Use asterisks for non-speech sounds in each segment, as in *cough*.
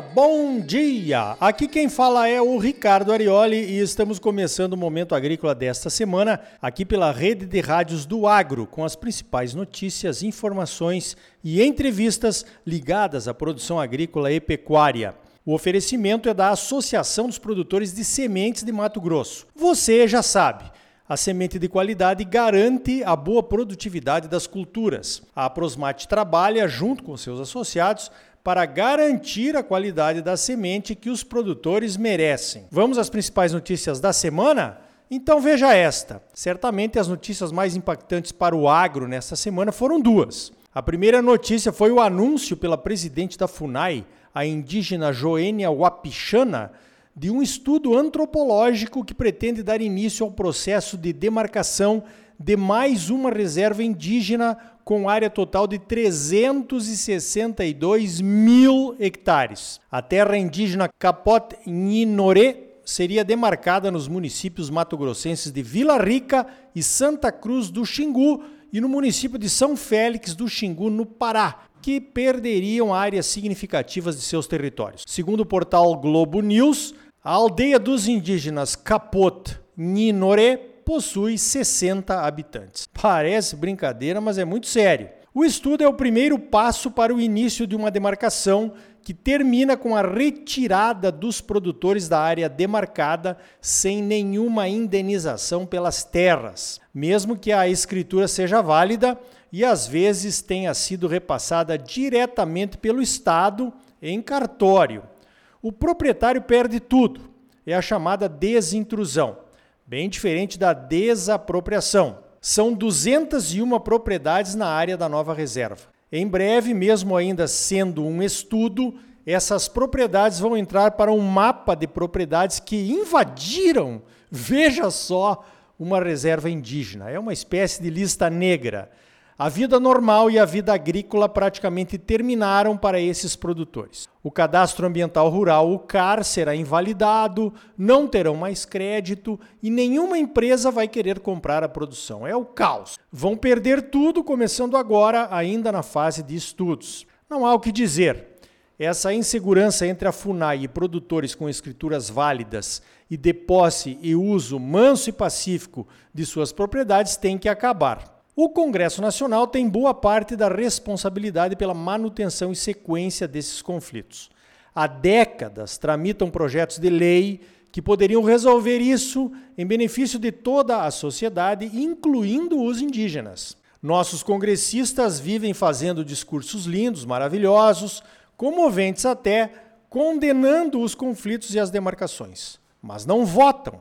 bom dia! Aqui quem fala é o Ricardo Arioli e estamos começando o Momento Agrícola desta semana, aqui pela rede de rádios do Agro, com as principais notícias, informações e entrevistas ligadas à produção agrícola e pecuária. O oferecimento é da Associação dos Produtores de Sementes de Mato Grosso. Você já sabe. A semente de qualidade garante a boa produtividade das culturas. A Prosmate trabalha junto com seus associados para garantir a qualidade da semente que os produtores merecem. Vamos às principais notícias da semana? Então veja esta. Certamente as notícias mais impactantes para o agro nesta semana foram duas. A primeira notícia foi o anúncio pela presidente da FUNAI, a indígena Joênia Wapichana, de um estudo antropológico que pretende dar início ao processo de demarcação de mais uma reserva indígena com área total de 362 mil hectares. A terra indígena Capot Ninoré seria demarcada nos municípios matogrossenses de Vila Rica e Santa Cruz do Xingu e no município de São Félix do Xingu, no Pará, que perderiam áreas significativas de seus territórios. Segundo o portal Globo News, a aldeia dos indígenas Capot Ninoré possui 60 habitantes. Parece brincadeira, mas é muito sério. O estudo é o primeiro passo para o início de uma demarcação que termina com a retirada dos produtores da área demarcada sem nenhuma indenização pelas terras, mesmo que a escritura seja válida e às vezes tenha sido repassada diretamente pelo Estado em cartório o proprietário perde tudo. É a chamada desintrusão, bem diferente da desapropriação. São 201 propriedades na área da nova reserva. Em breve, mesmo ainda sendo um estudo, essas propriedades vão entrar para um mapa de propriedades que invadiram, *laughs* veja só, uma reserva indígena. É uma espécie de lista negra. A vida normal e a vida agrícola praticamente terminaram para esses produtores. O cadastro ambiental rural, o CAR, será invalidado, não terão mais crédito e nenhuma empresa vai querer comprar a produção. É o caos. Vão perder tudo, começando agora, ainda na fase de estudos. Não há o que dizer. Essa insegurança entre a FUNAI e produtores com escrituras válidas e de posse e uso manso e pacífico de suas propriedades tem que acabar. O Congresso Nacional tem boa parte da responsabilidade pela manutenção e sequência desses conflitos. Há décadas tramitam projetos de lei que poderiam resolver isso em benefício de toda a sociedade, incluindo os indígenas. Nossos congressistas vivem fazendo discursos lindos, maravilhosos, comoventes até, condenando os conflitos e as demarcações, mas não votam.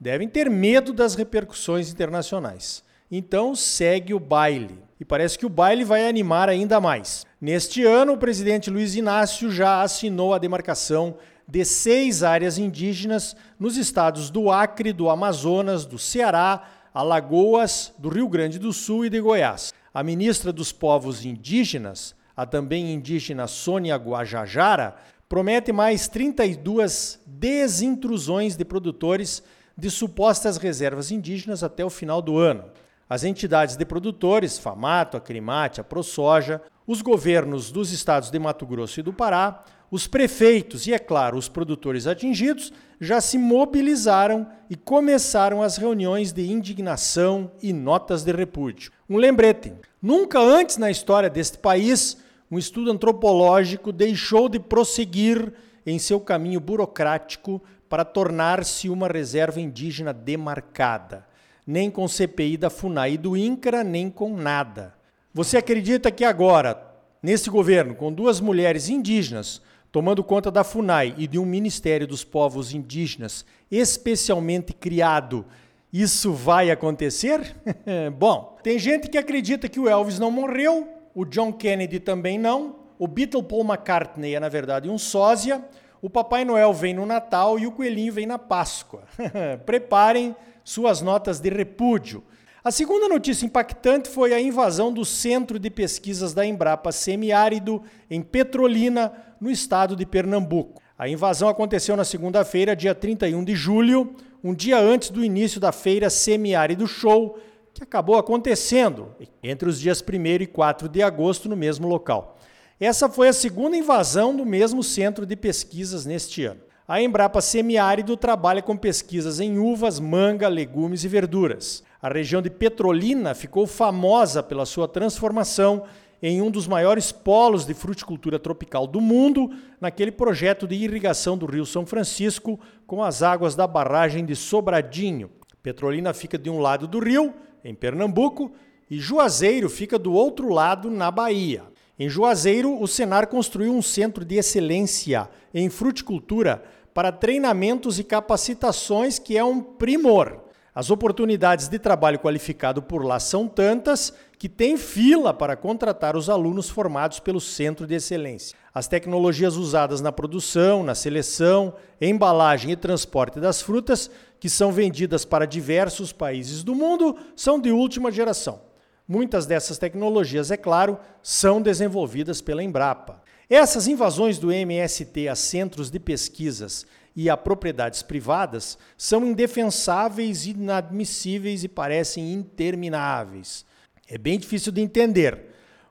Devem ter medo das repercussões internacionais. Então segue o baile. E parece que o baile vai animar ainda mais. Neste ano, o presidente Luiz Inácio já assinou a demarcação de seis áreas indígenas nos estados do Acre, do Amazonas, do Ceará, Alagoas, do Rio Grande do Sul e de Goiás. A ministra dos Povos Indígenas, a também indígena Sônia Guajajara, promete mais 32 desintrusões de produtores de supostas reservas indígenas até o final do ano as entidades de produtores, FAMATO, Acrimate, a ProSoja, os governos dos estados de Mato Grosso e do Pará, os prefeitos e, é claro, os produtores atingidos já se mobilizaram e começaram as reuniões de indignação e notas de repúdio. Um lembrete: nunca antes na história deste país um estudo antropológico deixou de prosseguir em seu caminho burocrático para tornar-se uma reserva indígena demarcada nem com CPI da FUNAI e do INCRA, nem com nada. Você acredita que agora, nesse governo, com duas mulheres indígenas tomando conta da FUNAI e de um Ministério dos Povos Indígenas especialmente criado, isso vai acontecer? *laughs* Bom, tem gente que acredita que o Elvis não morreu, o John Kennedy também não, o Beatle Paul McCartney é, na verdade, um sósia, o Papai Noel vem no Natal e o Coelhinho vem na Páscoa. *laughs* Preparem suas notas de repúdio. A segunda notícia impactante foi a invasão do Centro de Pesquisas da Embrapa Semiárido, em Petrolina, no estado de Pernambuco. A invasão aconteceu na segunda-feira, dia 31 de julho, um dia antes do início da feira Semiárido Show, que acabou acontecendo entre os dias 1 e 4 de agosto no mesmo local. Essa foi a segunda invasão do mesmo centro de pesquisas neste ano. A Embrapa Semiárido trabalha com pesquisas em uvas, manga, legumes e verduras. A região de Petrolina ficou famosa pela sua transformação em um dos maiores polos de fruticultura tropical do mundo, naquele projeto de irrigação do Rio São Francisco com as águas da barragem de Sobradinho. Petrolina fica de um lado do rio, em Pernambuco, e Juazeiro fica do outro lado, na Bahia. Em Juazeiro, o Senar construiu um centro de excelência em fruticultura para treinamentos e capacitações, que é um primor. As oportunidades de trabalho qualificado por lá são tantas que tem fila para contratar os alunos formados pelo Centro de Excelência. As tecnologias usadas na produção, na seleção, embalagem e transporte das frutas, que são vendidas para diversos países do mundo, são de última geração. Muitas dessas tecnologias, é claro, são desenvolvidas pela Embrapa. Essas invasões do MST a centros de pesquisas e a propriedades privadas são indefensáveis, inadmissíveis e parecem intermináveis. É bem difícil de entender.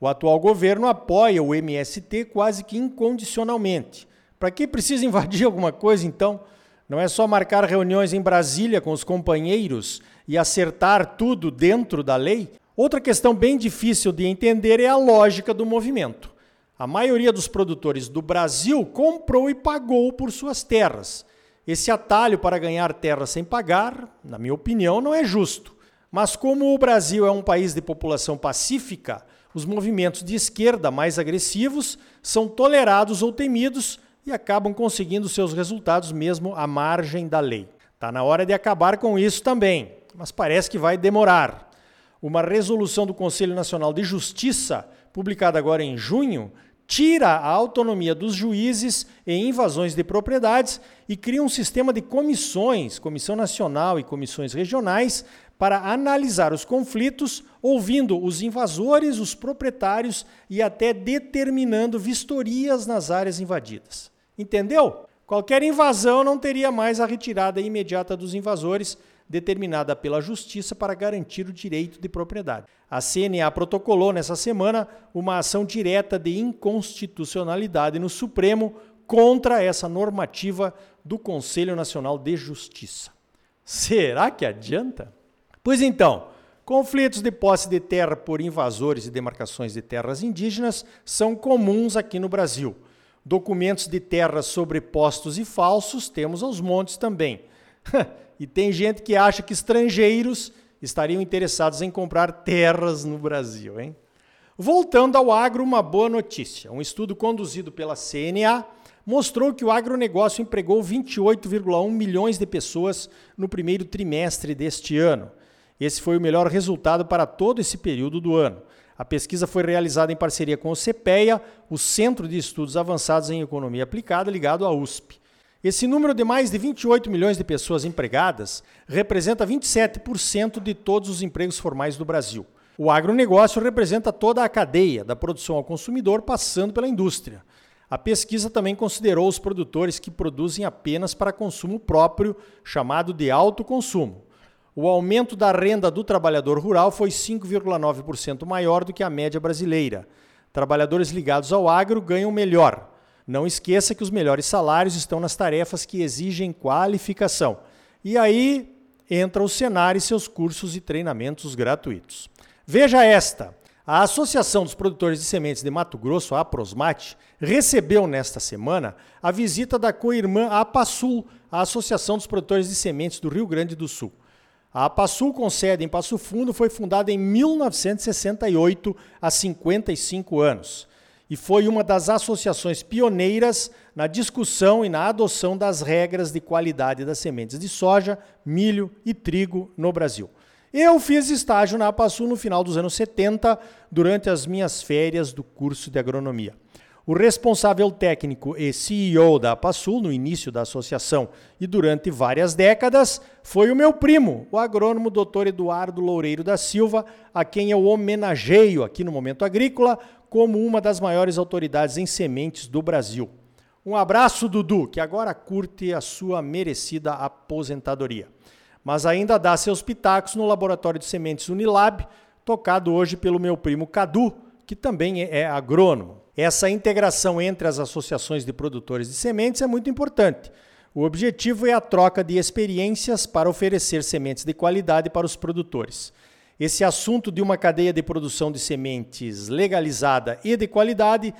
O atual governo apoia o MST quase que incondicionalmente. Para que precisa invadir *laughs* alguma coisa, então? Não é só marcar reuniões em Brasília com os companheiros e acertar tudo dentro da lei? Outra questão bem difícil de entender é a lógica do movimento. A maioria dos produtores do Brasil comprou e pagou por suas terras. Esse atalho para ganhar terra sem pagar, na minha opinião, não é justo. Mas como o Brasil é um país de população pacífica, os movimentos de esquerda mais agressivos são tolerados ou temidos e acabam conseguindo seus resultados mesmo à margem da lei. Está na hora de acabar com isso também, mas parece que vai demorar. Uma resolução do Conselho Nacional de Justiça, publicada agora em junho, tira a autonomia dos juízes em invasões de propriedades e cria um sistema de comissões, Comissão Nacional e comissões regionais, para analisar os conflitos, ouvindo os invasores, os proprietários e até determinando vistorias nas áreas invadidas. Entendeu? Qualquer invasão não teria mais a retirada imediata dos invasores, determinada pela Justiça para garantir o direito de propriedade. A CNA protocolou nessa semana uma ação direta de inconstitucionalidade no Supremo contra essa normativa do Conselho Nacional de Justiça. Será que adianta? Pois então, conflitos de posse de terra por invasores e demarcações de terras indígenas são comuns aqui no Brasil. Documentos de terras sobrepostos e falsos temos aos montes também. *laughs* E tem gente que acha que estrangeiros estariam interessados em comprar terras no Brasil, hein? Voltando ao agro, uma boa notícia. Um estudo conduzido pela CNA mostrou que o agronegócio empregou 28,1 milhões de pessoas no primeiro trimestre deste ano. Esse foi o melhor resultado para todo esse período do ano. A pesquisa foi realizada em parceria com o CPEA, o Centro de Estudos Avançados em Economia Aplicada, ligado à USP. Esse número de mais de 28 milhões de pessoas empregadas representa 27% de todos os empregos formais do Brasil. O agronegócio representa toda a cadeia, da produção ao consumidor, passando pela indústria. A pesquisa também considerou os produtores que produzem apenas para consumo próprio, chamado de autoconsumo. O aumento da renda do trabalhador rural foi 5,9% maior do que a média brasileira. Trabalhadores ligados ao agro ganham melhor, não esqueça que os melhores salários estão nas tarefas que exigem qualificação. E aí entra o Senar e seus cursos e treinamentos gratuitos. Veja esta. A Associação dos Produtores de Sementes de Mato Grosso, a Aprosmate, recebeu nesta semana a visita da co-irmã APASUL, a Associação dos Produtores de Sementes do Rio Grande do Sul. A APASUL, com sede em Passo Fundo, foi fundada em 1968, há 55 anos e foi uma das associações pioneiras na discussão e na adoção das regras de qualidade das sementes de soja, milho e trigo no Brasil. Eu fiz estágio na APASU no final dos anos 70, durante as minhas férias do curso de agronomia. O responsável técnico e CEO da APASUL no início da associação e durante várias décadas foi o meu primo, o agrônomo Dr. Eduardo Loureiro da Silva, a quem eu homenageio aqui no Momento Agrícola como uma das maiores autoridades em sementes do Brasil. Um abraço, Dudu, que agora curte a sua merecida aposentadoria. Mas ainda dá seus pitacos no laboratório de sementes Unilab, tocado hoje pelo meu primo Cadu, que também é agrônomo. Essa integração entre as associações de produtores de sementes é muito importante. O objetivo é a troca de experiências para oferecer sementes de qualidade para os produtores. Esse assunto de uma cadeia de produção de sementes legalizada e de qualidade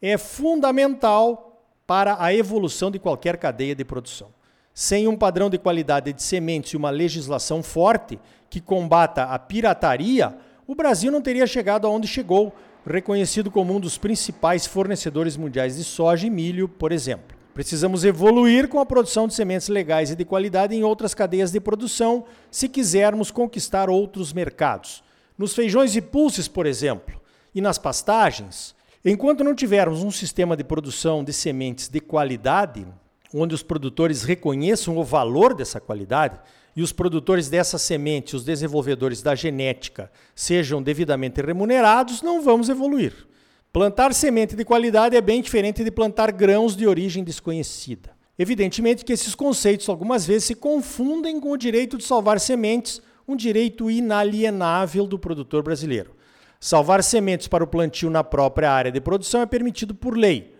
é fundamental para a evolução de qualquer cadeia de produção. Sem um padrão de qualidade de sementes e uma legislação forte que combata a pirataria, o Brasil não teria chegado aonde chegou, reconhecido como um dos principais fornecedores mundiais de soja e milho, por exemplo. Precisamos evoluir com a produção de sementes legais e de qualidade em outras cadeias de produção se quisermos conquistar outros mercados. Nos feijões e pulses, por exemplo, e nas pastagens, enquanto não tivermos um sistema de produção de sementes de qualidade, onde os produtores reconheçam o valor dessa qualidade e os produtores dessa semente, os desenvolvedores da genética, sejam devidamente remunerados, não vamos evoluir. Plantar semente de qualidade é bem diferente de plantar grãos de origem desconhecida. Evidentemente que esses conceitos algumas vezes se confundem com o direito de salvar sementes, um direito inalienável do produtor brasileiro. Salvar sementes para o plantio na própria área de produção é permitido por lei.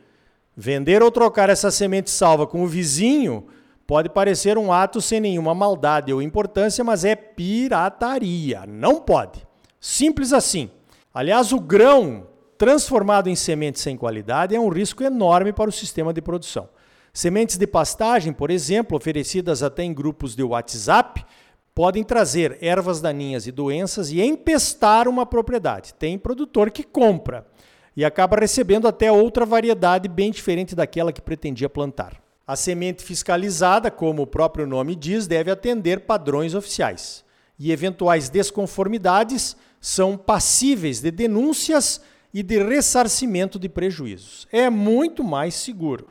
Vender ou trocar essa semente salva com o vizinho pode parecer um ato sem nenhuma maldade ou importância, mas é pirataria. Não pode. Simples assim. Aliás, o grão transformado em semente sem qualidade é um risco enorme para o sistema de produção. Sementes de pastagem, por exemplo, oferecidas até em grupos de WhatsApp, podem trazer ervas daninhas e doenças e empestar uma propriedade. Tem produtor que compra e acaba recebendo até outra variedade bem diferente daquela que pretendia plantar. A semente fiscalizada, como o próprio nome diz, deve atender padrões oficiais. E eventuais desconformidades são passíveis de denúncias e de ressarcimento de prejuízos. É muito mais seguro.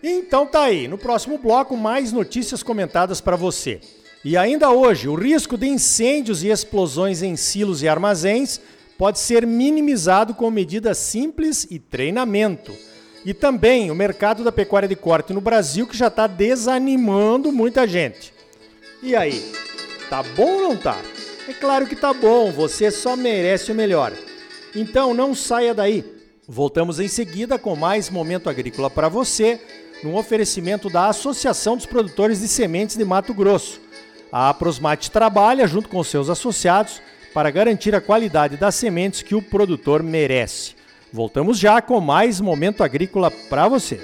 Então tá aí, no próximo bloco mais notícias comentadas para você. E ainda hoje, o risco de incêndios e explosões em silos e armazéns pode ser minimizado com medidas simples e treinamento. E também o mercado da pecuária de corte no Brasil que já está desanimando muita gente. E aí, tá bom ou não tá? É claro que tá bom, você só merece o melhor. Então não saia daí. Voltamos em seguida com mais momento agrícola para você, num oferecimento da Associação dos Produtores de Sementes de Mato Grosso. A Aprosmate trabalha junto com seus associados para garantir a qualidade das sementes que o produtor merece. Voltamos já com mais momento agrícola para você.